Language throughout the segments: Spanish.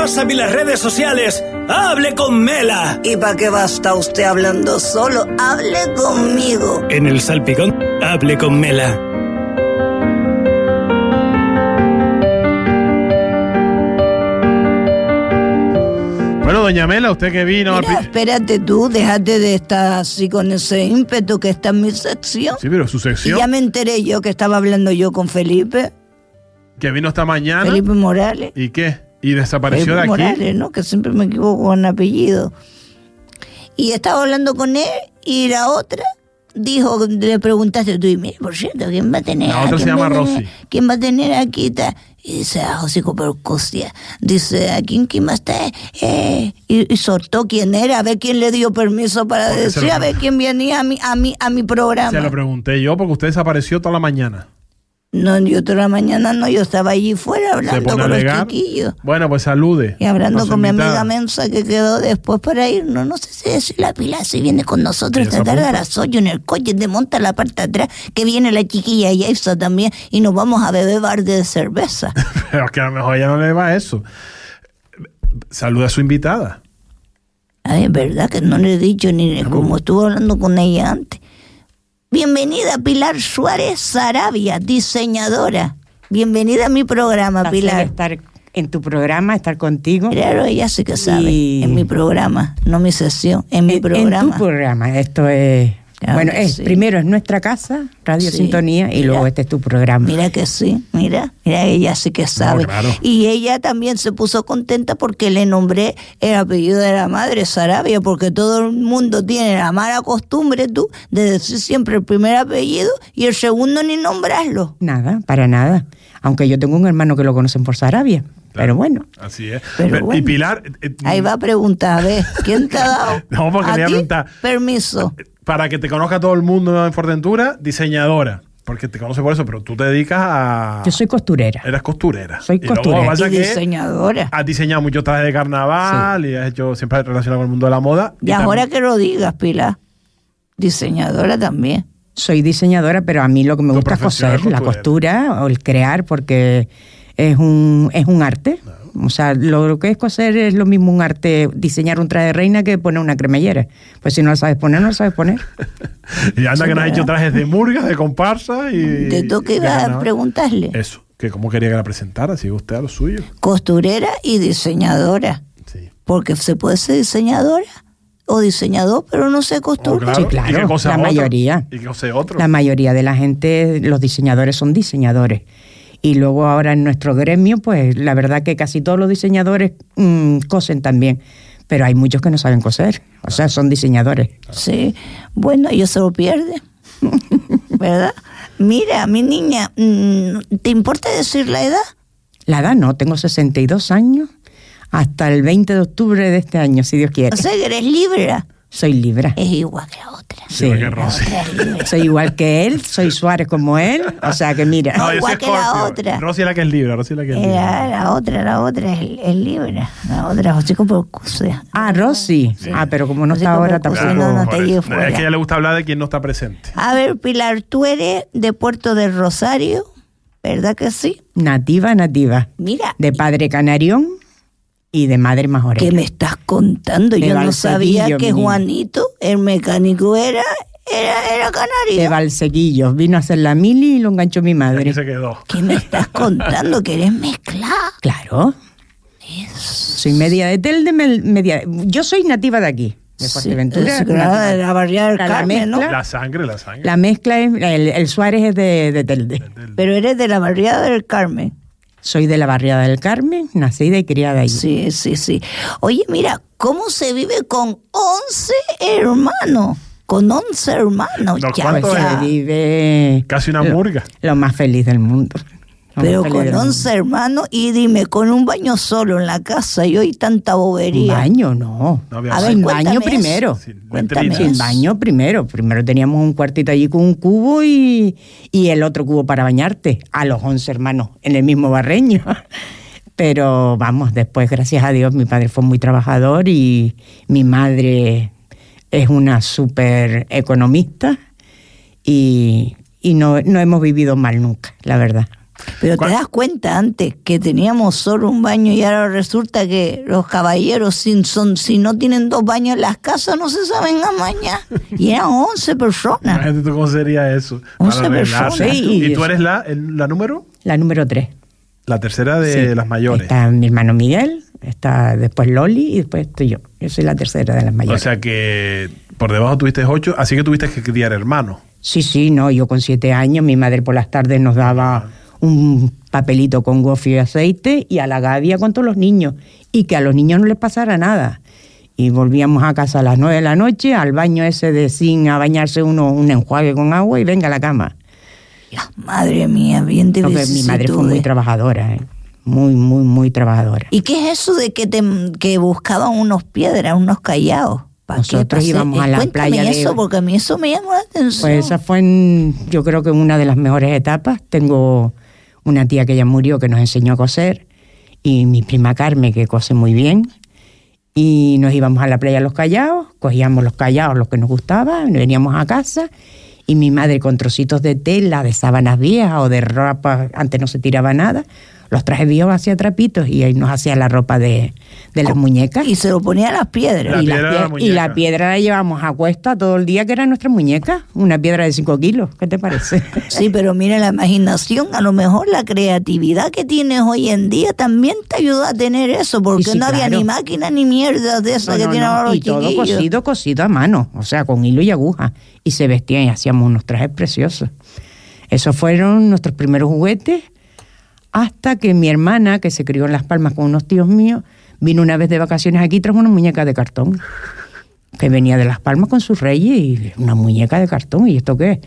WhatsApp y las redes sociales. ¡Hable con Mela! ¿Y para qué va a estar usted hablando solo? Hable conmigo. En el salpicón, hable con Mela. Bueno, doña Mela, usted que vino... al Mira, espérate tú, déjate de estar así con ese ímpetu que está en mi sección. Sí, pero su Y sección, ya me enteré yo que estaba hablando yo con Felipe, que vino esta mañana. Felipe Morales. ¿Y qué? ¿Y desapareció de aquí? Morales, ¿no? Que siempre me equivoco con apellido. Y estaba hablando con él y la otra dijo, le preguntaste tú, y mire, por cierto, ¿quién va a tener? La otra se ¿Quién va llama a tener- Rosy. ¿Quién va a tener aquí? ta? Y dice, ah, José Percostia. Dice, ¿a quién, quién más está? Eh, y, y soltó quién era, a ver quién le dio permiso para Porque decir, lo- a ver quién venía a mi, a mi, a mi programa. Se lo pregunté yo porque usted desapareció toda la mañana. No, yo toda la mañana no, yo estaba allí fuera hablando con los chiquillos. Bueno, pues salude. Y hablando con mi amiga. Mensa que quedó después para irnos. No sé si decir la pila si viene con nosotros ¿Ella se esta tarde a las 8 en el coche, te monta la parte de atrás, que viene la chiquilla y eso también, y nos vamos a beber bar de cerveza. Pero es que a lo mejor ella no le va a eso. Saluda a su invitada. Ay, es verdad que no le he dicho ni como estuve hablando con ella antes. Bienvenida Pilar Suárez Sarabia, diseñadora. Bienvenida a mi programa, placer Pilar. estar en tu programa, estar contigo. Claro, ella sí que sabe. Y- En mi programa, no mi sesión, en mi En- programa. En tu programa. Esto es. Claro bueno, es, sí. primero es nuestra casa, Radio Sí, Sintonía, y mira. luego este es tu programa. Mira que sí, mira, mira, ella sí que sabe. claro. Y ella también se puso contenta porque le nombré el apellido de la madre, Sarabia, porque todo el mundo tiene la mala costumbre, tú, de decir siempre el primer apellido y el segundo ni nombrarlo. Nada, para nada. Aunque yo tengo un hermano que lo conocen por Sarabia. Pero bueno, Así es. Pero Pero- Y. Pilar. eh, Ahí va a preguntar, a ver, ¿quién te ha dado No, porque a le a preguntar. permiso? Para que te conozca todo el mundo en Fuerteventura, diseñadora. Porque te conoce por eso, pero tú te dedicas a. yo soy costurera. Eras costurera. Soy Y luego costurera. Y diseñadora. Has diseñado muchos trajes de carnaval y has hecho siempre relacionado con el mundo de la moda. Y ahora también- que lo digas, Pilar, diseñadora también. Soy diseñadora, pero a mí lo que me Tu gusta es coser, la costura o el crear, porque es un, es un arte. O sea, lo, lo que es coser es lo mismo un arte, diseñar un traje de reina que poner una cremallera. Pues si no lo sabes poner, no lo sabes poner. Y anda que nos ha hecho trajes de murga, de comparsa y. De todo que iba a preguntarle. Eso, que cómo quería que la presentara, sigue usted a lo suyo. Costurera y diseñadora. Sí. Porque se puede ser diseñadora o diseñador, pero no se Oh, costura. Sí, ¿Y claro, qué cosa la otro? mayoría. ¿Y qué cosa otro? La mayoría de la gente, los diseñadores son diseñadores. Y luego ahora en nuestro gremio, pues la verdad que casi todos los diseñadores mm, cosen también. Pero hay muchos que no saben coser. O sea, son diseñadores. Sí. Bueno, ellos se lo pierden. ¿Verdad? Mira, mi niña, mm, ¿te importa decir la edad? La edad no, tengo 62 años hasta el 20 de octubre de este año, si Dios quiere. O sea, que eres libra. Soy Libra. Es igual que la otra. Sí. Igual que Rosy. La otra es libra. Soy igual que él, soy Suárez como él. O sea que mira. No, igual soy que la otra. Rosy es la que es libre, Rosy es la que es Eh, libre. La, la otra, la otra es, es libra. La otra, José Percusia. Ah, Rosy. Ah, pero como no está como ahora cosa, tampoco. no, no te lleves Es que a fuera. ella le gusta hablar de quien no está presente. A ver, Pilar, tú eres de Puerto del Rosario, ¿verdad que sí? Nativa, nativa. Mira, De padre canarión y de madre majorera. ¿qué me estás contando? De Yo no sabía que. Juanito, el mecánico, era, era, era De canario. Valsequillos. Vino a hacer la mili y lo enganchó mi madre. se quedó. ¿Qué me estás contando? Que eres mezclada. Claro. Soy media de Telde, me- media. Yo soy nativa de aquí, de Sí, Fuerteventura. nativa. de la barriada del La Carmen, ¿no? mezcla. La sangre, la sangre. La mezcla es. El, el Suárez es de, de Telde. Pero eres de la barriada del Carmen. Soy de la barriada del Carmen, nacida y criada allí. Sí, sí, sí. Oye, mira, ¿cómo se vive con 11 hermanos? Con 11 hermanos. No, ya, ¿cuánto ya. Se vive Casi una lo- murga. Lo más feliz del mundo. Pero con del 11 hermanos y dime, con un baño solo en la casa y hoy tanta bobería. baño, no. No había A ver, Sin baño eso. primero. Sin. Sin baño primero. Primero teníamos un cuartito allí con un cubo y, y el otro cubo para bañarte. A los 11 hermanos en el mismo barreño. Pero vamos, después, gracias a Dios, mi padre fue muy trabajador y mi madre es una súper economista y, y no, no hemos vivido mal nunca, la verdad. Pero te ¿Cuál- das cuenta antes que teníamos solo un baño y ahora resulta que los caballeros sin, son, si no tienen dos baños en las casas no se saben amañar. Y eran 11 personas. Imagínate tú cómo sería eso. Once Para arreglarse. personas. Sí, ¿Y tú eres la, el- la número? La número tres. La tercera de Sí. las mayores. Está mi hermano Miguel, está después Loli y después estoy yo. Yo soy la tercera de las O mayores. sea que por debajo tuviste ocho, así que tuviste que criar hermanos. sí, sí, no, yo con siete años, mi madre por las tardes nos daba un papelito con gofio y aceite y a la gavia con todos los niños. Y que a los niños no les pasara nada. Y volvíamos a casa a las nueve de la noche, al baño ese de sin a bañarse uno, un enjuague con agua y venga a la cama. Madre mía, bien de Porque mi madre fue muy trabajadora, ¿eh? muy, muy, muy trabajadora. ¿Y qué es eso de que te que buscaban unos piedras, unos callados? Nosotros íbamos a la Cuéntame playa de- eso, porque a mí eso me llamó la atención. Pues esa fue, en- yo creo que una de las mejores etapas. Tengo una tía que ya murió que nos enseñó a coser y mi prima Carmen que cose muy bien. Y nos íbamos a la playa Los Callados, cogíamos los callados, los que nos gustaban, veníamos a casa y mi madre con trocitos de tela, de sábanas viejas o de ropa, antes no se tiraba nada, los traje viejos hacia trapitos y ahí nos hacía la ropa de, de las muñecas. Y se lo ponía a las piedras. La y, la piedra la pie- y la muñeca. piedra la llevamos a cuesta todo el día, que era nuestra muñeca, una piedra de 5 kilos. ¿Qué te parece? Sí, pero mira la imaginación, a lo mejor la creatividad que tienes hoy en día también te ayuda a tener eso, porque Sí, no había ni máquina ni mierda de esas No, que no, tienen no, ahora los Y todo cosido, cosido a mano, o sea, con hilo y aguja. Y se vestían y hacíamos unos trajes preciosos. Esos fueron nuestros primeros juguetes, hasta que mi hermana, que se crió en Las Palmas con unos tíos míos, vino una vez de vacaciones aquí y trajo una muñeca de cartón. Que venía de Las Palmas con sus reyes y una muñeca de cartón. ¿Y esto qué es?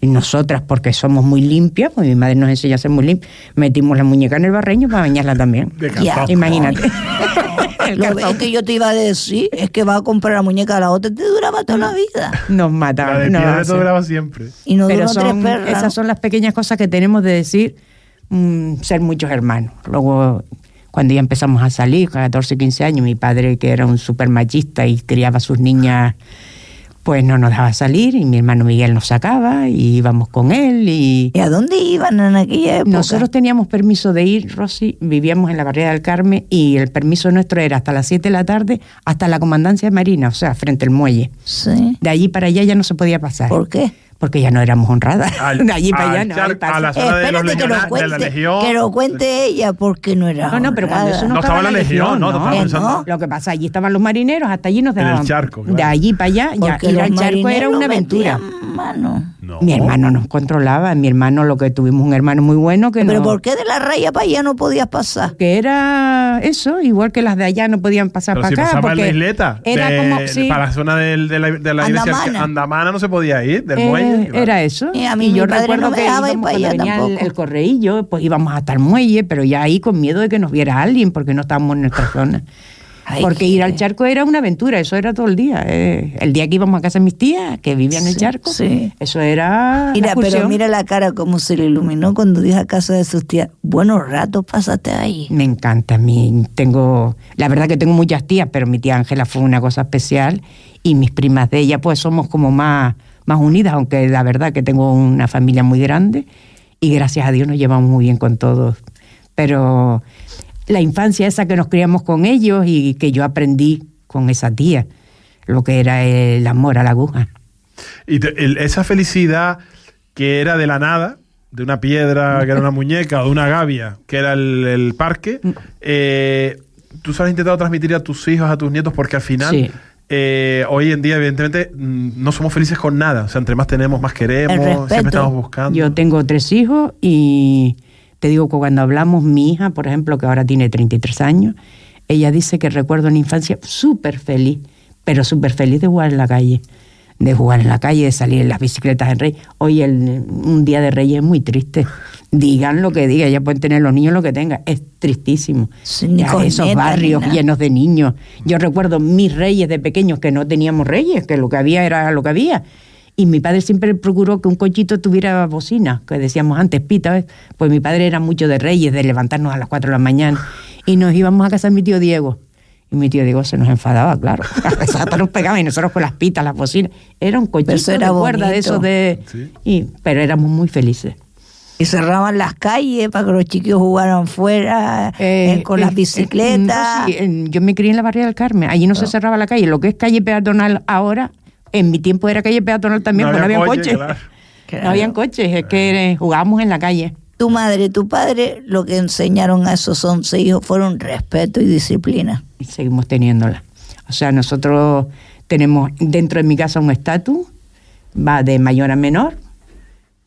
Y nosotras, porque somos muy limpias, pues mi madre nos enseñó a ser muy limpias, metimos la muñeca en el barreño para bañarla también. De Ya, cartón. Imagínate. Lo es que yo te iba a decir, es que vas a comprar la muñeca a la otra, te duraba toda la vida. Nos La mataban. de piedra hacen. todo duraba siempre. Y no Pero tres son, perras. esas son las pequeñas cosas que tenemos de decir mm, ser muchos hermanos. Luego, cuando ya empezamos a salir, 14, 15 años, mi padre, que era un súper machista y criaba a sus niñas, pues no nos dejaba salir y mi hermano Miguel nos sacaba y íbamos con él y... ¿Y a dónde iban en aquella época? Nosotros teníamos permiso de ir, Rosy, vivíamos en la barriada del Carmen y el permiso nuestro era hasta las 7 de la tarde, hasta la comandancia de Marina, o sea, frente al muelle. Sí. De allí para allá ya no se podía pasar. ¿Por qué? Porque ya no éramos honradas. Al- de allí para allá al no. char- a la zona de los que lo, legiona- de la cuente, Legión. que lo cuente ella, porque no era No, no, pero cuando eso no, No estaba la Legión, ¿no? Pensando- no. Lo que pasa, allí estaban los marineros, hasta allí nos En el dejaban. charco, claro. De allí para allá, ya Porque ir al charco era una aventura. mano. No. Mi hermano nos controlaba, mi hermano, lo que tuvimos un hermano muy bueno que Pero no- ¿por qué de la raya para allá no podías pasar? que era eso, igual que las de allá no podían pasar Pero para si acá. pasaba en porque la isleta, Era de- como, sí, para la zona del- de la, de la iglesia Andamana. Andamana no se podía ir, del eh, muelle. claro. Era eso. Y a mí yo padre recuerdo no me que dejaba ir íbamos para cuando allá venía el, tampoco. el correillo, pues íbamos hasta el muelle, pero ya ahí con miedo de que nos viera alguien, porque no estábamos en nuestra zona. Ay, Porque ir al charco era una aventura, eso era todo el día. eh. El día que íbamos a casa de mis tías, que vivían en el charco, sí. eso era. Mira, pero mira la cara como se le iluminó cuando dije a casa de sus tías. Buenos ratos pasaste ahí. Me encanta, a mí tengo, la verdad que tengo muchas tías, pero mi tía Ángela fue una cosa especial y mis primas de ella pues somos como más, más unidas, aunque la verdad que tengo una familia muy grande y gracias a Dios nos llevamos muy bien con todos. Pero la infancia esa que nos criamos con ellos y que yo aprendí con esa tía, lo que era el amor a la aguja. Y te- el- esa felicidad que era de la nada, de una piedra que era una muñeca, o de una gavia que era el, el parque, Mm. eh, tú has intentado transmitir a tus hijos, a tus nietos, porque al final, Sí. eh, hoy en día, evidentemente, mm, no somos felices con nada. O sea, entre más tenemos, más queremos, siempre estamos buscando. Yo tengo tres hijos y te digo que cuando hablamos, mi hija, por ejemplo, que ahora tiene 33 años, ella dice que recuerdo una infancia súper feliz, pero súper feliz de jugar en la calle. De jugar en la calle, de salir en las bicicletas en Rey. Hoy el, un día de Reyes es muy triste. Digan lo que digan, ya pueden tener los niños lo que tengan. Es tristísimo. Ya esos barrios llenos de niños. Yo recuerdo mis reyes de pequeños que no teníamos reyes, que lo que había era lo que había. Y mi padre siempre procuró que un cochito tuviera bocina, que decíamos antes, pita, ¿ves? pues mi padre era mucho de reyes, de levantarnos a las 4 de la mañana. Y nos íbamos a casa de mi tío Diego. Y mi tío Diego se nos enfadaba, claro. Nos pegaba y nosotros con las pitas, las bocinas. Era un cochito Pero eso era de cuerda de esos de... Sí. Y, pero éramos muy felices. Y cerraban las calles para que los chiquillos jugaran fuera Eh, eh, con eh, las eh, bicicletas. no, sí, en- yo me crié en la barriada del Carmen. Allí no se cerraba la calle. Lo que es calle peatonal ahora, en mi tiempo era calle peatonal también, No porque no había había coche, coches. claro. Claro. No habían coches, es que jugábamos en la calle. Tu madre, tu padre, lo que enseñaron a esos 11 hijos fueron respeto y disciplina. y seguimos teniéndola. O sea, nosotros tenemos dentro de mi casa un estatus, va de mayor a menor.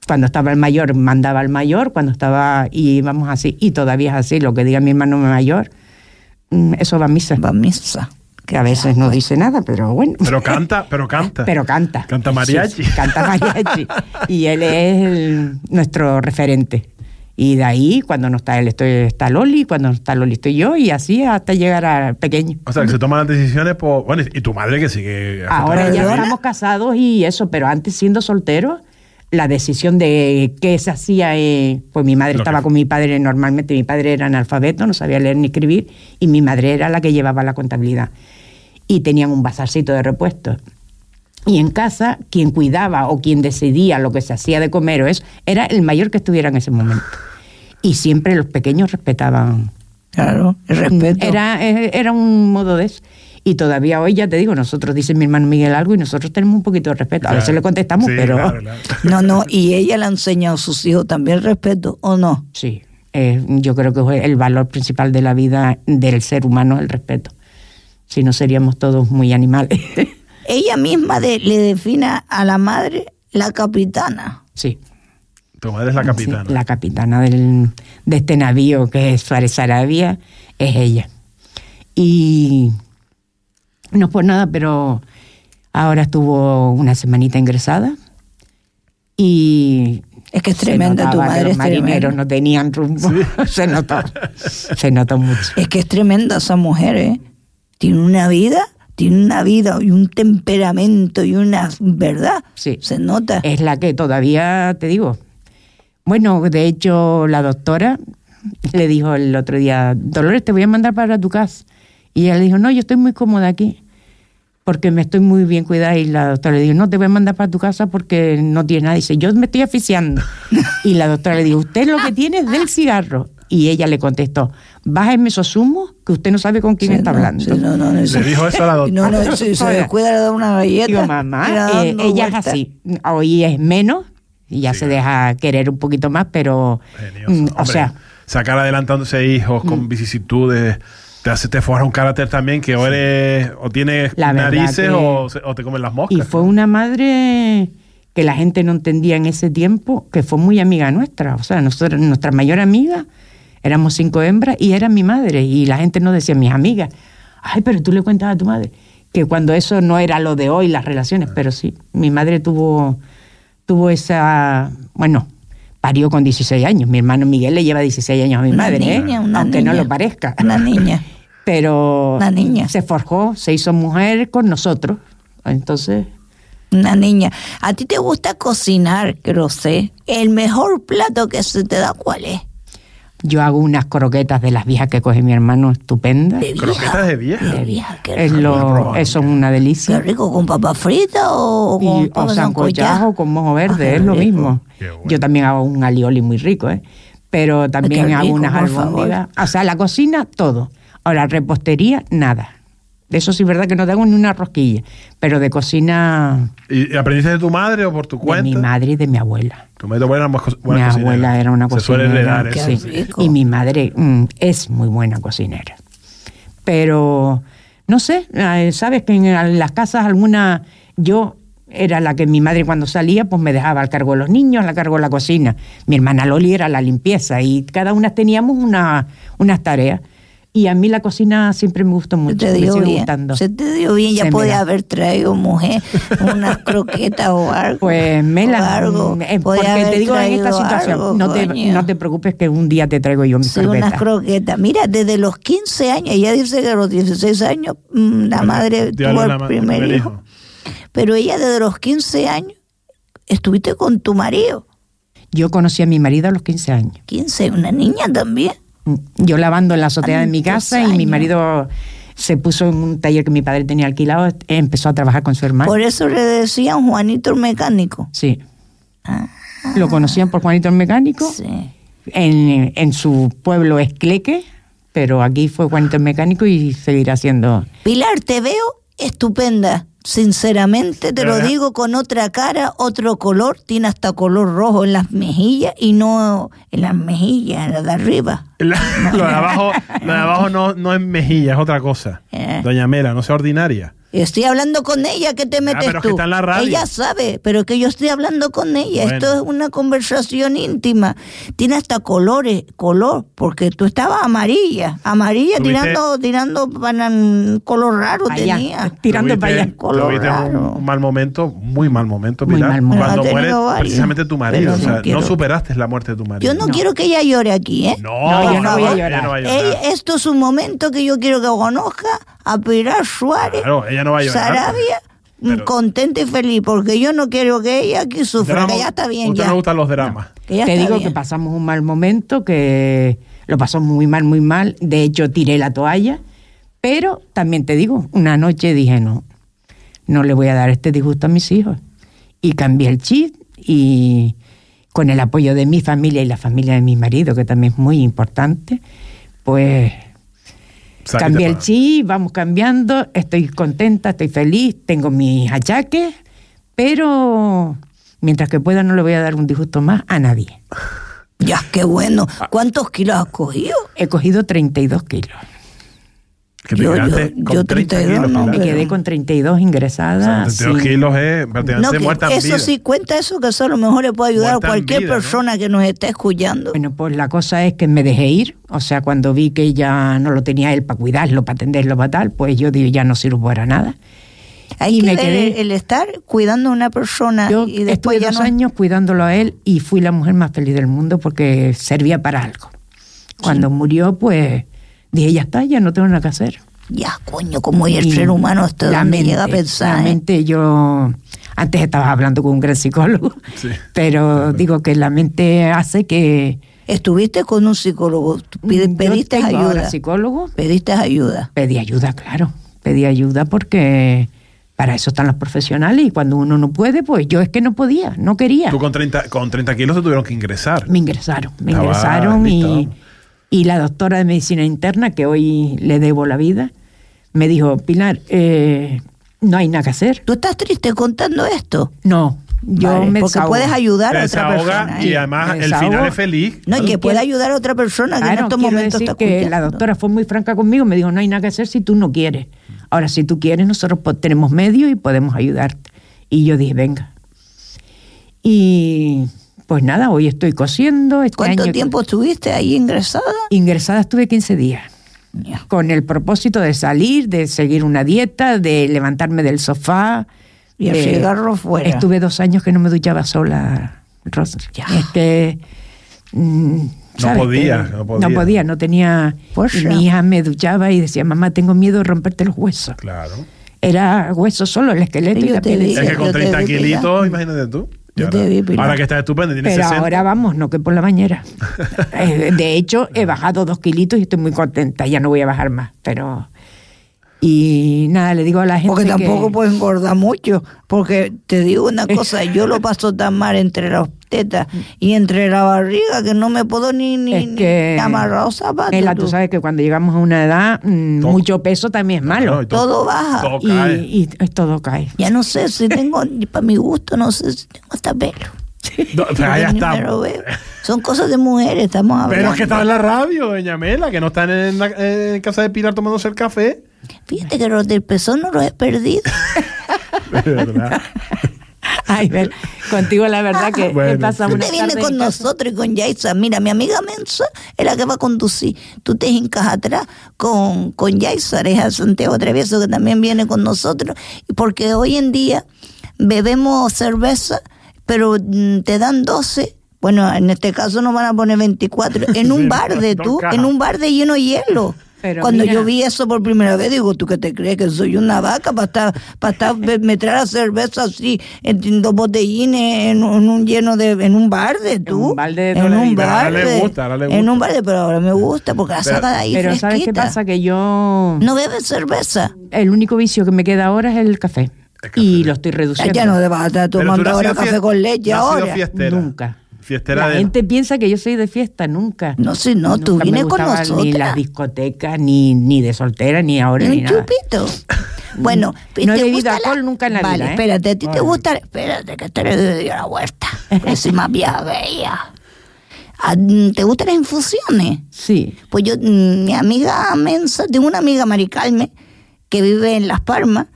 Cuando estaba el mayor, mandaba al mayor, cuando estaba, y íbamos así, y todavía es así, lo que diga mi hermano mayor, mm, eso va a misa. Va a misa. Que a veces no dice nada, pero bueno. Pero canta, pero canta. Pero canta. Canta mariachi. Sí, canta mariachi. y él es el- nuestro referente. Y de ahí, cuando no está él, estoy, está Loli, cuando no está Loli, estoy yo, y así hasta llegar al pequeño. O sea, que se toman las decisiones por... Bueno, y tu madre que sigue... Ahora ya estamos casados y eso, pero antes siendo solteros, la decisión de qué se hacía, eh, pues mi madre Lo estaba con mi padre normalmente, mi padre era analfabeto, no sabía leer ni escribir, y mi madre era la que llevaba la contabilidad. Y tenían un bazarcito de repuestos. Y en casa, quien cuidaba o quien decidía lo que se hacía de comer o eso, era el mayor que estuviera en ese momento. Y siempre los pequeños respetaban Claro, el respeto. era, eh, era un modo de eso. Y todavía hoy, ya te digo, nosotros dice mi hermano Miguel algo y nosotros tenemos un poquito de respeto. A veces le contestamos, Sí, pero claro, claro. No, no, y ella le ha enseñado a sus hijos también el respeto, ¿o no? sí, eh, yo creo que es el valor principal de la vida del ser humano el respeto. Si no seríamos todos muy animales. Ella misma de- le define a la madre la capitana. sí, Tu madre es la capitana. sí, la capitana del- de este navío que es Suárez Arabia es ella. Y no por nada, pero ahora estuvo una semanita ingresada y Es que es tremenda, tu notaba que madre los es marineros tremenda. no tenían rumbo. se notó. Se notó mucho. Es que es tremenda esa mujer, ¿eh? Tiene una vida, tiene una vida y un temperamento y una verdad. Sí. Se nota. Es la que todavía te digo. Bueno, de hecho, la doctora le dijo el otro día, Dolores, te voy a mandar para tu casa. Y ella le dijo, no, yo estoy muy cómoda aquí porque me estoy muy bien cuidada. Y la doctora le dijo, no, te voy a mandar para tu casa porque no tiene nada. Dice, yo me estoy asfixiando. y la doctora le dijo, usted lo que tiene es del cigarro. Y ella le contestó, bájeme esos humos que usted no sabe con quién Sí, está no, hablando. sí, no, no. Le dijo eso a la doctora. No, no, si se Oiga. descuida le da una galleta. Digo, mamá, eh, ella es vueltas. así. Hoy es menos y ya Sí, se claro. deja querer un poquito más, pero. Genioso. mm, o sea, mm. sacar adelantándose hijos con vicisitudes te hace te forja un carácter también que o eres o tienes La narices que- o, se- o te comen las moscas. y fue una madre que la gente no entendía en ese tiempo, que fue muy amiga nuestra. O sea, nosotros, nuestra mayor amiga, éramos cinco hembras y era mi madre. Y la gente nos decía, mis amigas, ay, pero tú le cuentas a tu madre. Que cuando eso no era lo de hoy, las relaciones, pero sí, mi madre tuvo, tuvo esa, bueno, parió con 16 años. Mi hermano Miguel le lleva 16 años a mi Una madre, ¿eh? niña, aunque no lo parezca. Una niña. Pero Una niña. se forjó, se hizo mujer con nosotros. Entonces, Una niña. ¿A ti te gusta cocinar? Que lo sé. El mejor plato que se te da, ¿cuál es? yo hago unas croquetas de las viejas que coge mi hermano, estupendas. De vieja. Croquetas de vieja. De vieja, qué Es rico. lo, eso es una Qué delicia. rico, ¿con papa frita o con Y, o sancochado con mojo verde, Ah, es lo qué rico. mismo. Qué bueno. Yo también hago un alioli muy rico, ¿eh? Pero también Qué hago unas albóndigas. O sea, la cocina, todo. Ahora, repostería, nada. De eso sí es verdad que no tengo ni una rosquilla. Pero de cocina ¿Y aprendiste de tu madre o por tu de cuenta? mi madre y de mi abuela. Tu madre era más co- Mi buena cocinera. abuela era una Se cocinera. suele heredar Qué eso. sí. rico. Y mi madre mm, es muy buena cocinera. Pero, no sé, eh, sabes que en las casas alguna, yo era la que mi madre cuando salía, pues me dejaba al cargo de los niños, al cargo de la cocina. Mi hermana Loli era la limpieza y cada una teníamos una, unas tareas. Y a mí la cocina siempre me gustó Se mucho, te me dio sigue bien. gustando. Se te dio bien. Ya me podía haber traído, mujer, unas croquetas o algo. Pues me o la algo. eh, Podía porque haber te digo en esta situación, algo, no, te, no te preocupes que un día te traigo yo mi Sí, unas sorbeta. croquetas. Mira, desde los 15 años, ella dice que a los 16 años mm, la madre tuvo el ma- primer hijo. Pero ella desde los 15 años estuviste con tu marido. Yo conocí a mi marido a los 15 años. 15, una niña también. Yo lavando en la azotea de mi casa y mi marido se puso en un taller que mi padre tenía alquilado, empezó a trabajar con su hermano. Por eso le decían Juanito el mecánico. Sí. Ah, Lo conocían por Juanito el Mecánico. Sí. En, en su pueblo es Cleque, pero aquí fue Juanito el Mecánico y seguirá siendo. Pilar, te veo estupenda. Sinceramente, te ¿De lo verdad? digo con otra cara, otro color. Tiene hasta color rojo en las mejillas y no en las mejillas, en las de arriba. La- lo de abajo, lo de abajo no, no es mejilla, es otra cosa. Eh. Doña Mela, no sea ordinaria. Estoy hablando con ella, ¿qué te metes pero tú? que está en la radio. Ella sabe, pero es que yo estoy hablando con ella. Bueno. Esto es una conversación íntima. Tiene hasta colores, color, porque tú estabas amarilla, amarilla Tuviste- tirando, tirando para un color raro Allá, tenía. tirando para allá. Color tuviste raro. un mal momento, muy mal momento, Muy Pilar. mal momento. Cuando muere precisamente tu marido. o no sea, no, quiero- superaste la muerte de tu marido. Yo no, No. quiero que ella llore aquí, ¿eh? No, No, yo no favor, voy a ella llorar. no va a llorar. Ey, esto es un momento que yo quiero que conozca a Pilar Suárez, Claro, ella no va a llorar. Sarabia, Pero- contenta y feliz, porque yo no quiero que ella aquí sufra, Drama- que ya está bien ¿A usted ya. le gustan los dramas? que ya Te está digo bien. que pasamos un mal momento, que lo pasó muy mal, muy mal. De hecho, tiré la toalla. Pero también te digo, una noche dije, no, no le voy a dar este disgusto a mis hijos. Y cambié el chip y con el apoyo de mi familia y la familia de mi marido, que también es muy importante, pues cambié el chip, vamos cambiando, estoy contenta, estoy feliz, tengo mis achaques, pero mientras que pueda no le voy a dar un disgusto más a nadie. Ya, qué bueno. Ah. ¿Cuántos kilos has cogido? He cogido 32 kilos. Que te Yo- quedaste yo- con yo 30 32 kilos, no. Me quedé con 32 O sea, ingresadas. 32 sin- kilos es prácticamente No, muerta eso vida. sí, cuenta eso, que eso a lo mejor le puede ayudar Muerta a cualquier vida, ¿no? persona que nos esté escuchando. Bueno, pues la cosa es que me dejé ir. O sea, cuando vi que ya no lo tenía él para cuidarlo, para atenderlo, para tal, pues yo digo, ya no sirvo para nada. Hay y que me quedé- el estar cuidando a una persona Yo y después estuve ya dos no... años cuidándolo a él y fui la mujer más feliz del mundo porque servía para algo. Cuando murió, pues dije, ya está, ya no tengo nada que hacer. Ya, coño, como y el ser humano hasta donde mente, llega a pensar. La ¿eh? mente, yo antes estabas hablando con un gran psicólogo, Sí. pero digo que la mente hace que Estuviste con un psicólogo, pide- Yo pediste tengo ahora ayuda. psicólogo, Pediste ayuda. pedí ayuda, claro, pedí ayuda porque para eso están los profesionales y cuando uno no puede, pues yo es que no podía, no quería. Tú con 30, con 30 kilos te tuvieron que ingresar. Me ingresaron, me Estaba ingresaron y. y la doctora de medicina interna, que hoy le debo la vida, me dijo, Pilar, eh, no hay nada que hacer. ¿Tú estás triste contando esto? No, yo Vale, me porque desahogo. puedes ayudar a otra persona. y ¿eh? además el final es feliz. No, y que quiero- ayudar a otra persona que en estos momentos decir está que la doctora fue muy franca conmigo, me dijo, no hay nada que hacer si tú no quieres. Ahora, si tú quieres, nosotros tenemos medios y podemos ayudarte. Y yo dije, venga. Y pues nada, hoy estoy cosiendo. Este ¿Cuánto año- tiempo estuviste ahí ingresada? Ingresada estuve 15 días. Con el propósito de salir, de seguir una dieta, de levantarme del sofá. Y el de- cigarro fuera. Estuve dos años que no me duchaba sola, Rosa. Ya. Es que... mm, ¿sabes? podía, no podía. No podía, no tenía... Y mi hija me duchaba y decía, mamá, tengo miedo de romperte los huesos. Claro. Era hueso solo, el esqueleto y Yo la te piel. Es que con te 30 vi, Pilar. kilitos, imagínate tú. Yo ahora, te que estás estupendo, tienes Pero 60. ahora vamos, no que por la bañera. Eh, de hecho, he bajado dos kilitos y estoy muy contenta. Ya no voy a bajar más, pero... Y nada, le digo a la gente Porque tampoco que... puedes engordar mucho. Porque te digo una cosa, yo lo paso tan mal entre las tetas y entre la barriga que no me puedo ni, ni, Es que... ni amarrar los zapatos. Nela, tú sabes que cuando llegamos a una edad, mm, mucho peso también es malo. Todo baja. Todo y, cae. y todo cae. Ya no sé si tengo, para mi gusto, no sé si tengo hasta pelo. No, pero está. Son cosas de mujeres, estamos hablando. Pero es que estaba en la radio, doña Mela, que no están en, la, en casa de Pilar tomándose el café. Fíjate que los del pezón no los he perdido. De verdad. Ay, ver, contigo la verdad que Bueno, he pasado Tú una te vienes tarde con nosotros y con Yaisa. Mira, mi amiga Mensa es la que va a conducir. Tú te hincas atrás con, con Yaisa, es Santiago Travieso, que también viene con nosotros. Y Porque hoy en día bebemos cerveza, pero mm, te dan 12. Bueno, en este caso nos van a poner 24. En un Sí, bar de tú, en un bar de lleno de hielo. Pero Cuando mira. yo vi eso por primera vez, digo, ¿tú qué te crees? Que soy una vaca para estar, para estar, me- me traer la cerveza así, en dos botellines, en, un- en un lleno de, en un bar de tú. un balde de En un ahora le balde. gusta, le En gusta. un balde, pero ahora me gusta, porque la Pero- saca de ahí Pero ¿sabes qué pasa? Que yo... No bebes cerveza. El único vicio que me queda ahora es el café. Y lo estoy reduciendo. Ya no te vas a estar tomando ahora café con leche ahora. Nunca. Fiestera La de... gente piensa que yo soy de fiesta, nunca. No sé, no, tú Nunca me vienes con nosotros. Ni las discotecas, ni, ni de soltera, ni ahora, ni nada. chupito. Bueno, No he ¿te bebido la- alcohol nunca en la vale, vida, ¿eh? espérate, ¿a ti te gusta? Espérate, que te le dio la vuelta. Que soy más vieja que ella. Ah, ¿Te gustan las infusiones? Sí. Pues yo, mm, mi amiga Mensa, tengo una amiga Maricalme que vive en Las Palmas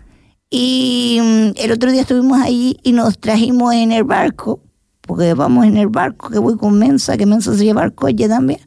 y mm, el otro día estuvimos allí y nos trajimos en el barco, porque vamos en el barco que voy con Mensa, que Mensa se lleva el coche también.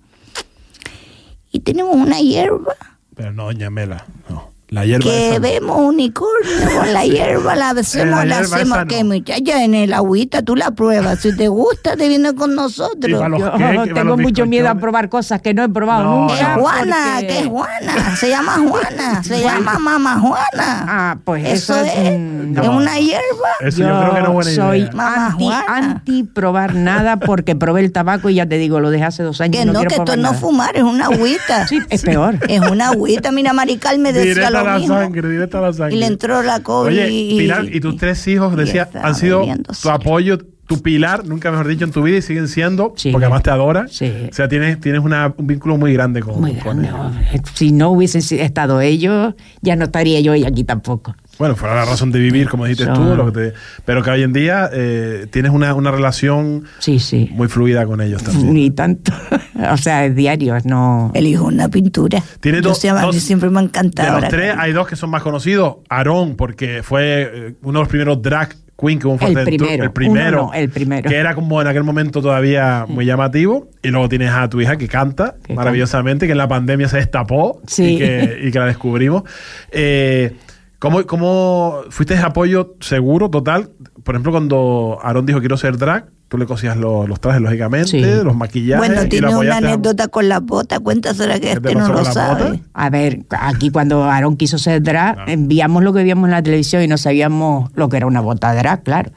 Y tenemos una hierba Pero no, doña Mela, no. La hierba que esa vemos unicornio con la hierba, la hacemos, La hacemos que muchacha en el agüita, tú la pruebas, si te gusta te vienes con nosotros. Yo tengo mucho miedo a probar cosas que no he probado No, nunca. Es no. Juana, porque- que es Juana, se llama Juana, se llama Mamá Juana. Ah, pues eso, eso es, es no. una hierba. Eso yo, creo que no es buena soy idea. Anti, Juana. anti probar nada porque probé el tabaco y ya te digo, lo dejé hace dos años. Que no, que esto no fumar, es una agüita. Sí, es peor. Es una agüita, mira, Marical me decía Directa a la mismo. sangre, directa a la sangre. Y le entró la COVID. Oye, Pilar, y tus tres hijos, y decía, estaba han sido tu apoyo, tu pilar, nunca mejor dicho, en tu vida y siguen siendo, Sí. porque además te adora. Sí. O sea, tienes, tienes una- un vínculo muy grande con, Muy con grande. ellos. Si no hubiesen estado ellos, ya no estaría yo hoy aquí tampoco. Bueno, fuera la razón de vivir, como dijiste Son- tú, lo que te- pero que hoy en día eh, tienes una, una relación Sí, sí. muy fluida con ellos también. Ni tanto. o sea, es diario, no. El hijo una pintura. Tiene Yo dos- sé, a mí dos- siempre me ha De los tres hay dos que son más conocidos. Aarón, porque fue eh, uno de los primeros drag queen que hubo en El primero. El primero. Uno no, el primero. Que era como en aquel momento todavía muy llamativo. Y luego tienes a tu hija que canta Que maravillosamente, que en la pandemia se destapó Sí. y, que, y que la descubrimos. Eh, ¿cómo, ¿Cómo fuiste de apoyo seguro, total? Por ejemplo, cuando Aarón dijo quiero ser drag, tú le cosías los, los trajes, lógicamente, Sí. los maquillajes. Bueno, y lo tiene una a- anécdota con la bota. Cuéntasela que ¿Qué te este no lo sabe. bota? A ver, aquí cuando Aarón quiso ser drag, enviamos lo que vimos en la televisión y no sabíamos lo que era una bota drag, claro.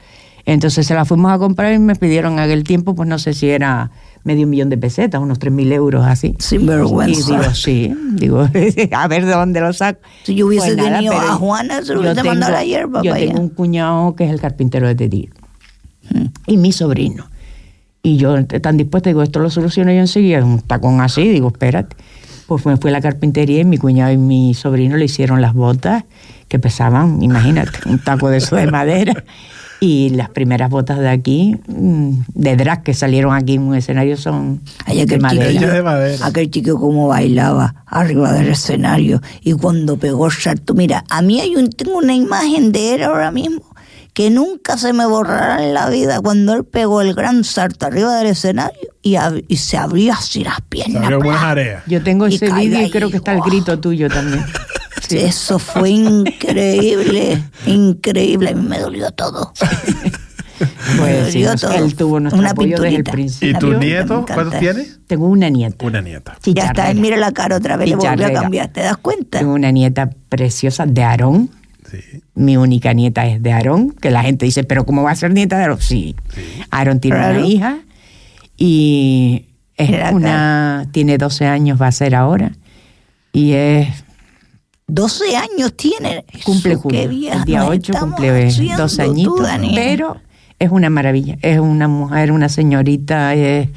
Entonces se la fuimos a comprar y me pidieron en aquel tiempo, pues no sé si era medio millón de pesetas, unos tres mil euros así. Sin Y vergüenza. digo, sí, digo, a ver de dónde lo saco. Si yo hubiese Pues tenido a Juana, se lo hubiese mandado la hierba Yo tengo un cuñado que es el carpintero de Tetí Mm. y mi sobrino. Y yo tan dispuesta, digo, esto lo soluciono yo enseguida, un tacón así, digo, espérate. Pues me fui a la carpintería y mi cuñado y mi sobrino le hicieron las botas que pesaban, imagínate, un taco de eso de madera. Y las primeras botas de aquí, mm, de drag que salieron aquí en un escenario, son Ay, de aquel madera. Ella chiquillo, de madera. aquel chico como bailaba arriba del escenario y cuando pegó el salto, mira, a mí hay un, tengo una imagen de él ahora mismo que nunca se me borrará en la vida cuando él pegó el gran salto arriba del escenario y, ab- y se abrió así las Se piernas. Yo tengo ese vídeo y ahí, creo que está el grito tuyo también. Sí. Eso fue increíble, increíble, a mí me dolió todo. Pues sí, Yo nos- todo. él tuvo nuestro Una apoyo desde el pinturita. principio. ¿Y pinturita nietos? encanta. ¿Cuántos tienes? Tengo una nieta. Una nieta. Ya está, Chicharrera. mira la cara otra vez, le volvió a Chicharrera. cambiar, ¿te das cuenta? Tengo una nieta preciosa de Aarón. Sí. Mi única nieta es de Aarón, que la gente dice, pero ¿cómo va a ser nieta de Aarón? Sí. Aarón tiene Claro. una hija y es una, tiene 12 años, va a ser ahora. Y es 12 años tiene. cumple julio. El día nos 8 estamos cumple haciendo 12 tú, añitos. Pero es una maravilla. Es una mujer, una señorita, es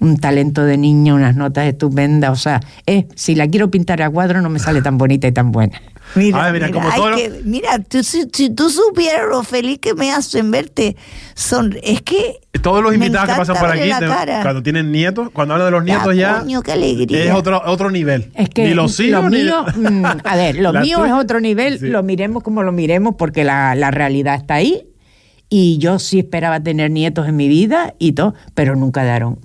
un talento de niña, unas notas estupendas. O sea, es, si la quiero pintar a cuadro no me sale tan bonita y tan buena. Mira, Ay, mira, mira, como hay todo lo- que- mira, tú, si, si tú supieras lo feliz que me hacen verte, son, es que Todos los me invitados que pasan por aquí, te- cuando tienen nietos, cuando hablan de los nietos ya, coño, qué alegría. es otro, otro nivel. Es que ni los hijos, lo ni- mío, mm, a ver, lo La mío es otro nivel, Sí. lo miremos como lo miremos porque la, la realidad está ahí y yo sí esperaba tener nietos en mi vida y todo, pero nunca daron.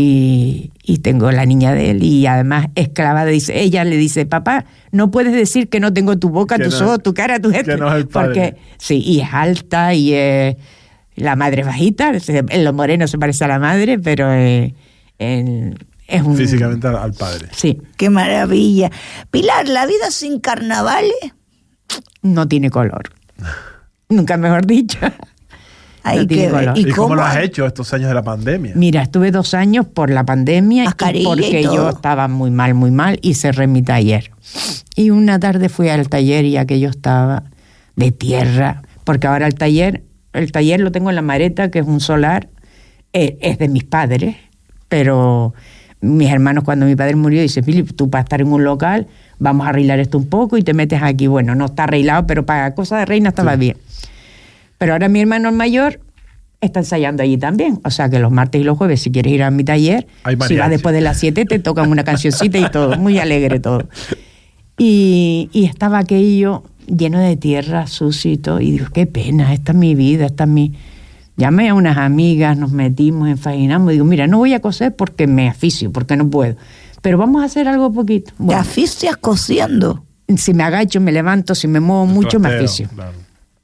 Y, y tengo la niña de él y además esclava dice, ella le dice, papá, no puedes decir que no tengo tu boca, Que tus no- ojos, tu cara, tu que no es el padre. Porque sí, y es alta y es- la madre es bajita, en lo moreno se parece a la madre, pero eh, en- es un... físicamente al, al padre. Sí, Qué maravilla. Pilar, la vida sin carnavales. no tiene color. Nunca mejor dicho. Que ver. ¿Y, ¿Y, cómo, cómo lo has hecho estos años de la pandemia? Mira, estuve dos años por la pandemia y porque yo estaba muy mal, muy mal y cerré mi taller. Y una tarde fui al taller y aquello estaba de tierra, porque ahora el taller, el taller lo tengo en la Mareta, que es un solar, eh, es de mis padres, pero mis hermanos cuando mi padre murió dicen, Philip, tú para estar en un local, vamos a arreglar esto un poco y te metes aquí. Bueno, no está arreglado, pero para cosas de reina estaba bien. Pero ahora mi hermano mayor está ensayando allí también. O sea que los martes y los jueves, si quieres ir a mi taller, si vas después de las 7, te tocan una cancioncita y todo. Muy alegre todo. Y, y estaba aquello lleno de tierra, sucio y todo. Y digo, qué pena, esta es mi vida, esta es mi. Llamé a unas amigas, nos metimos, enfaginamos. Digo, mira, no voy a coser porque me aficio, porque no puedo. Pero vamos a hacer algo poquito. Te Bueno, asfixias cosiendo. si me agacho, me levanto, si me muevo mucho, me aficio. claro.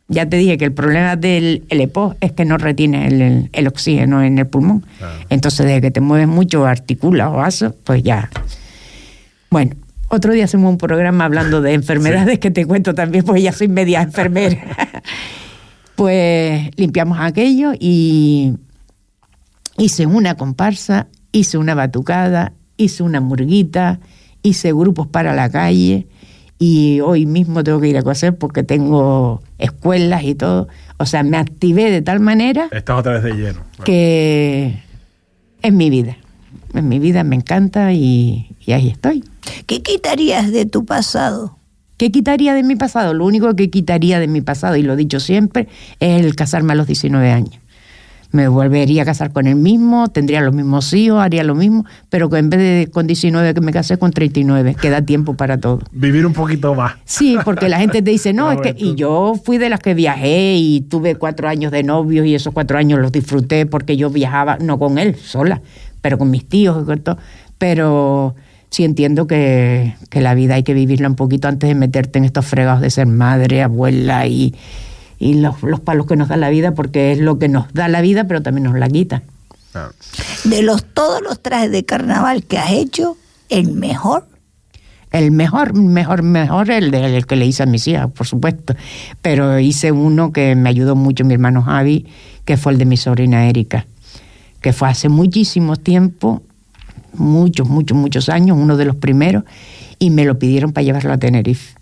Ya te dije que el problema del el EPO es que no retiene el, el- el oxígeno en el pulmón. Claro. Entonces, desde que te mueves mucho, articulas o vasos, pues ya. Bueno, otro día hacemos un programa hablando de enfermedades que te cuento también, pues ya soy media enfermera. pues limpiamos aquello y hice una comparsa, hice una batucada, hice una murguita, hice grupos para la calle y hoy mismo tengo que ir a coser porque tengo escuelas y todo. O sea, me activé de tal manera Estás otra vez de lleno. que es mi vida. Es mi vida, me encanta y, y ahí estoy. ¿Qué quitarías de tu pasado? ¿Qué quitaría de mi pasado? Lo único que quitaría de mi pasado, y lo he dicho siempre, es el casarme a los 19 años. Me volvería a casar con el mismo, tendría los mismos hijos, haría lo mismo, pero que en vez de con 19 que me casé con 39, que da tiempo para todo. Vivir un poquito más. Sí, porque la gente te dice, no, es que... Y yo fui de las que viajé y tuve cuatro años de novios y esos cuatro años los disfruté porque yo viajaba, no con él, sola, pero con mis tíos y con todo. Pero sí entiendo que, que la vida hay que vivirla un poquito antes de meterte en estos fregados de ser madre, abuela y, y los, los palos que nos da la vida, porque es lo que nos da la vida, pero también nos la quita. Claro. De los todos los trajes de carnaval que has hecho, el mejor. El mejor, mejor, mejor, el, de- el que le hice a mis hijas, por supuesto. Pero hice uno que me ayudó mucho mi hermano Javi, que fue el de mi sobrina Erika, que fue hace muchísimo tiempo, muchos, muchos, muchos años, uno de los primeros, y me lo pidieron para llevarlo a Tenerife.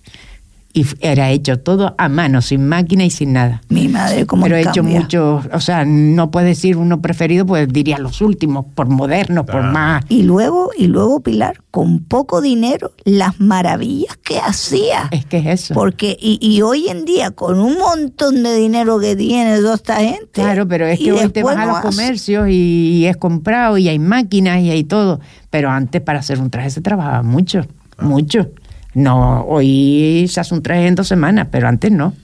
Y era hecho todo a mano, sin máquina y sin nada. Mi madre, como Pero he hecho muchos, o sea, no puedes decir uno preferido, pues diría los últimos, por modernos, por más Y luego, y luego, Pilar, con poco dinero, las maravillas que hacía. Es que es eso. Porque, y, y hoy en día, con un montón de dinero que tiene toda esta gente. Claro, pero es que hoy te vas a los hace. comercios y, y es comprado y hay máquinas y hay todo. Pero antes para hacer un traje se trabajaba mucho, mucho. No, hoy se hace un traje en dos semanas, pero antes no.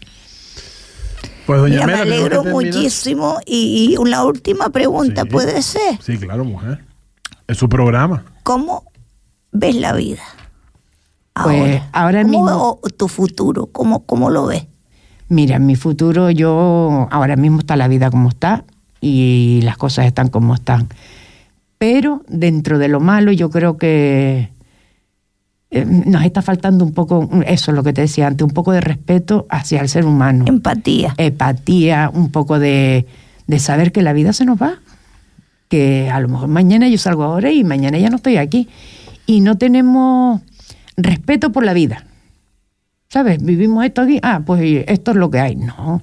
Pues doña Mira, me alegro muchísimo. Y, y una última pregunta, Sí. ¿puede ser? Sí, claro, mujer. Es su programa. ¿Cómo ves la vida? Pues, ahora ¿Cómo mismo- ves tu futuro? ¿Cómo, ¿Cómo lo ves? Mira, en mi futuro yo, ahora mismo está la vida como está y las cosas están como están. Pero dentro de lo malo yo creo que eh, nos está faltando un poco, eso es lo que te decía antes, un poco de respeto hacia el ser humano. Empatía. empatía, un poco de, de saber que la vida se nos va. Que a lo mejor mañana yo salgo ahora y mañana ya no estoy aquí. Y no tenemos respeto por la vida. ¿Sabes? Vivimos esto aquí, ah, pues esto es lo que hay. No.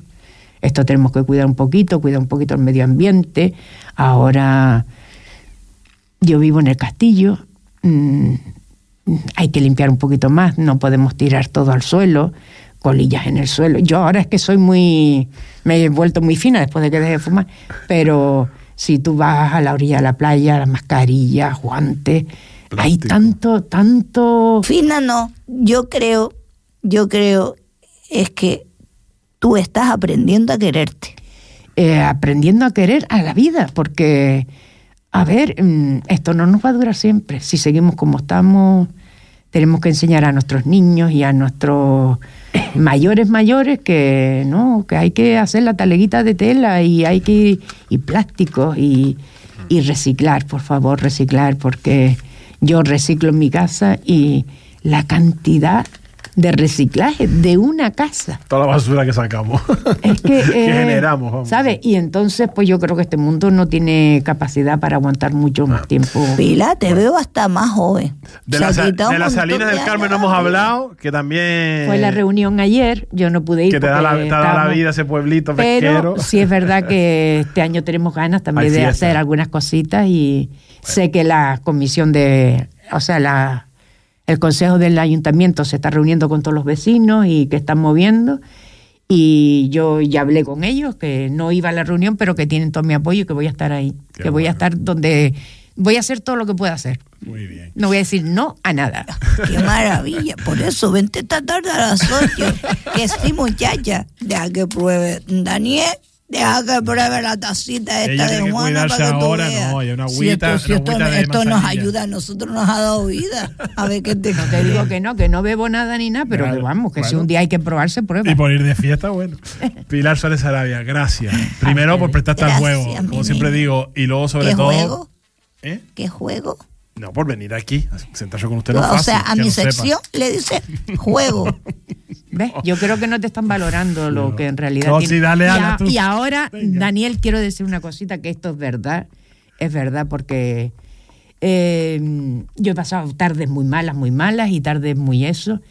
Esto tenemos que cuidar un poquito, cuidar un poquito el medio ambiente. Ahora yo vivo en el castillo. Hay que limpiar un poquito más, no podemos tirar todo al suelo, colillas en el suelo. Yo ahora es que soy muy, me he vuelto muy fina después de que dejé de fumar, pero si tú vas a la orilla de la playa, las mascarillas, guantes, hay tanto, tanto... Fina no. Yo creo, yo creo es que tú estás aprendiendo a quererte. eh, aprendiendo a querer a la vida, porque, a ver, mm, esto no nos va a durar siempre. Si seguimos como estamos, tenemos que enseñar a nuestros niños y a nuestros mayores mayores que no, que hay que hacer la taleguita de tela y hay que y plásticos y, y reciclar, por favor, reciclar, porque yo reciclo en mi casa y la cantidad de reciclaje de una casa. Toda la basura que sacamos. Es que, que eh, generamos. vamos. ¿Sabes? Y entonces, pues yo creo que este mundo no tiene capacidad para aguantar mucho Ah. más tiempo. Pila, te veo hasta más joven. De, la, de las salinas de del Carmen no hemos hablado, que también... Fue la reunión ayer, yo no pude ir. Que te da la, te da la vida ese pueblito Pero pesquero. sí es verdad que este año tenemos ganas también Hay de fiesta. hacer algunas cositas y sé que la comisión de, o sea, la, el consejo del ayuntamiento se está reuniendo con todos los vecinos y que están moviendo. Y yo ya hablé con ellos, que no iba a la reunión, pero que tienen todo mi apoyo y que voy a estar ahí. Qué que voy a estar donde voy a hacer todo lo que pueda hacer. Muy bien. No voy a decir no a nada. Qué maravilla. Por eso, vente esta tarde a las 8. Que sí, muchacha. Deja que pruebe Daniel. Deja que pruebe la tacita esta Ella de Juana para que tú ahora, veas. no, una Si esto, si una esto- agüita de esto nos ayuda, a nosotros nos ha dado vida. A ver qué te No te digo que no, que no bebo nada ni nada, pero Claro, que vamos, que si un día hay que probarse, prueba. Y por ir de fiesta, bueno. Pilar Suárez Arabia, gracias. Primero por prestarte al juego, como siempre digo, y luego sobre ¿Qué todo... juego? ¿Eh? ¿Qué juego? No, por venir aquí, a sentarse con usted no es o fácil, sea, a mi sepa. sección le dice juego. ¿Ves? Yo creo que no te están valorando lo No. que en realidad No, sí, dale, y, Ana, a- tú. y ahora, Venga. Daniel, quiero decir una cosita, que esto es verdad, es verdad, porque eh, yo he pasado tardes muy malas, muy malas y tardes muy eso,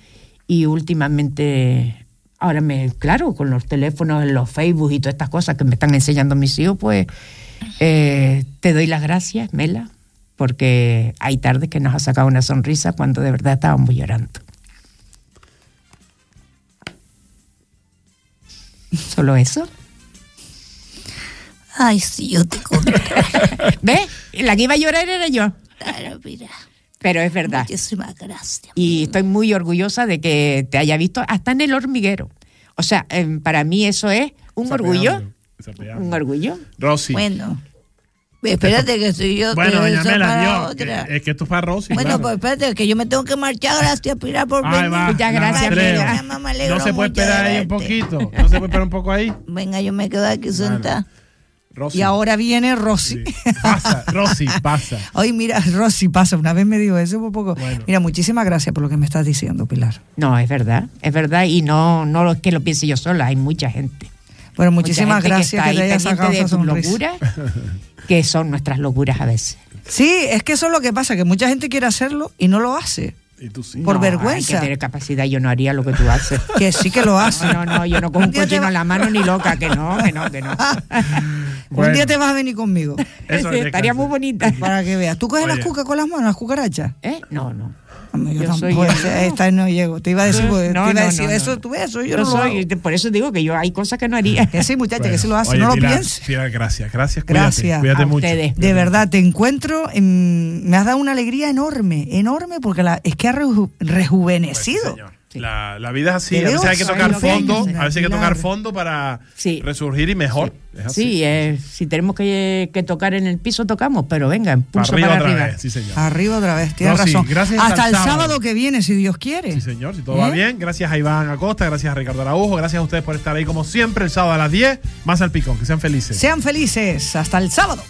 y últimamente, ahora me, claro, con los teléfonos, los Facebook y todas estas cosas que me están enseñando mis hijos, pues eh, te doy las gracias, Mela, porque hay tardes que nos ha sacado una sonrisa cuando de verdad estábamos llorando. Solo eso. Ay, sí, yo te conté. ¿Ves? La que iba a llorar era yo. Claro, mira. Pero es verdad. Muchísimas gracias. Y estoy muy orgullosa de que te haya visto hasta en el hormiguero. O sea, em, para mí eso es un orgullo. Sapeando. Un orgullo. Rosy. Bueno, espérate que soy yo. Bueno, que doña Mela, es que esto es para Rosy. Bueno, claro. pues espérate, que yo me tengo que marchar. Gracias, Pilar, por venir. va, Muchas gracias, alegro No se puede esperar ahí un poquito. No se puede esperar un poco ahí. Venga, yo me quedo aquí sentada. Rosy. Y ahora viene Rosy. Sí. Pasa, Rosy, pasa. Ay, mira, Rosy pasa. Una vez me dijo eso por poco. Bueno. Mira, muchísimas gracias por lo que me estás diciendo, Pilar. No, es verdad, es verdad. Y no, no es que lo piense yo sola, hay mucha gente. Bueno, Mucha muchísimas gente gracias está que, te hayas sacado de esa locuras, que son nuestras locuras a veces. Sí, es que eso es lo que pasa, que mucha gente quiere hacerlo y no lo hace. Y tú sí. Por No, vergüenza. Hay que tener capacidad, yo no haría lo que tú haces. Que sí que lo hace. No, no, no, yo no cojo un cochino va- en la mano ni loca, que no, que no, que no. Bueno. Un día te vas a venir conmigo Eso Sí, es estaría muy bonita. para que veas. ¿Tú coges Oye. las cucas con las manos, las cucarachas? ¿Eh? No, no. Yo, Yo soy tampoco, esta no llego. Te iba a decir, No, te iba a no, decir no, eso, no. tú ves, eso yo, Yo no lo soy, hago. por eso digo que yo hay cosas que no haría. Que sí, muchacha, que sí lo hace, Oye, no lo pienses. Pilar, gracias, gracias. Cuídate, Gracias Cuídate a mucho. ustedes. De verdad, te encuentro, en- me has dado una alegría enorme, enorme, porque la, es que ha reju- Pues, rejuvenecido. señor. La, la vida es así. A veces hay que tocar que hay fondo. A veces hay que tocar fondo para Sí. resurgir y mejor. Es así. Sí, eh, si tenemos que, que tocar en el piso, tocamos, pero venga, impulso arriba para otra arriba. vez. Sí, señor. Arriba otra vez, tienes razón. gracias Hasta hasta el sábado que viene, si Dios quiere. Sí, señor, si todo va ¿Eh? bien. Gracias a Iván Acosta, gracias a Ricardo Araujo, gracias a ustedes por estar ahí como siempre el sábado a las 10. Más al picón, que sean felices. Sean felices. Hasta el sábado.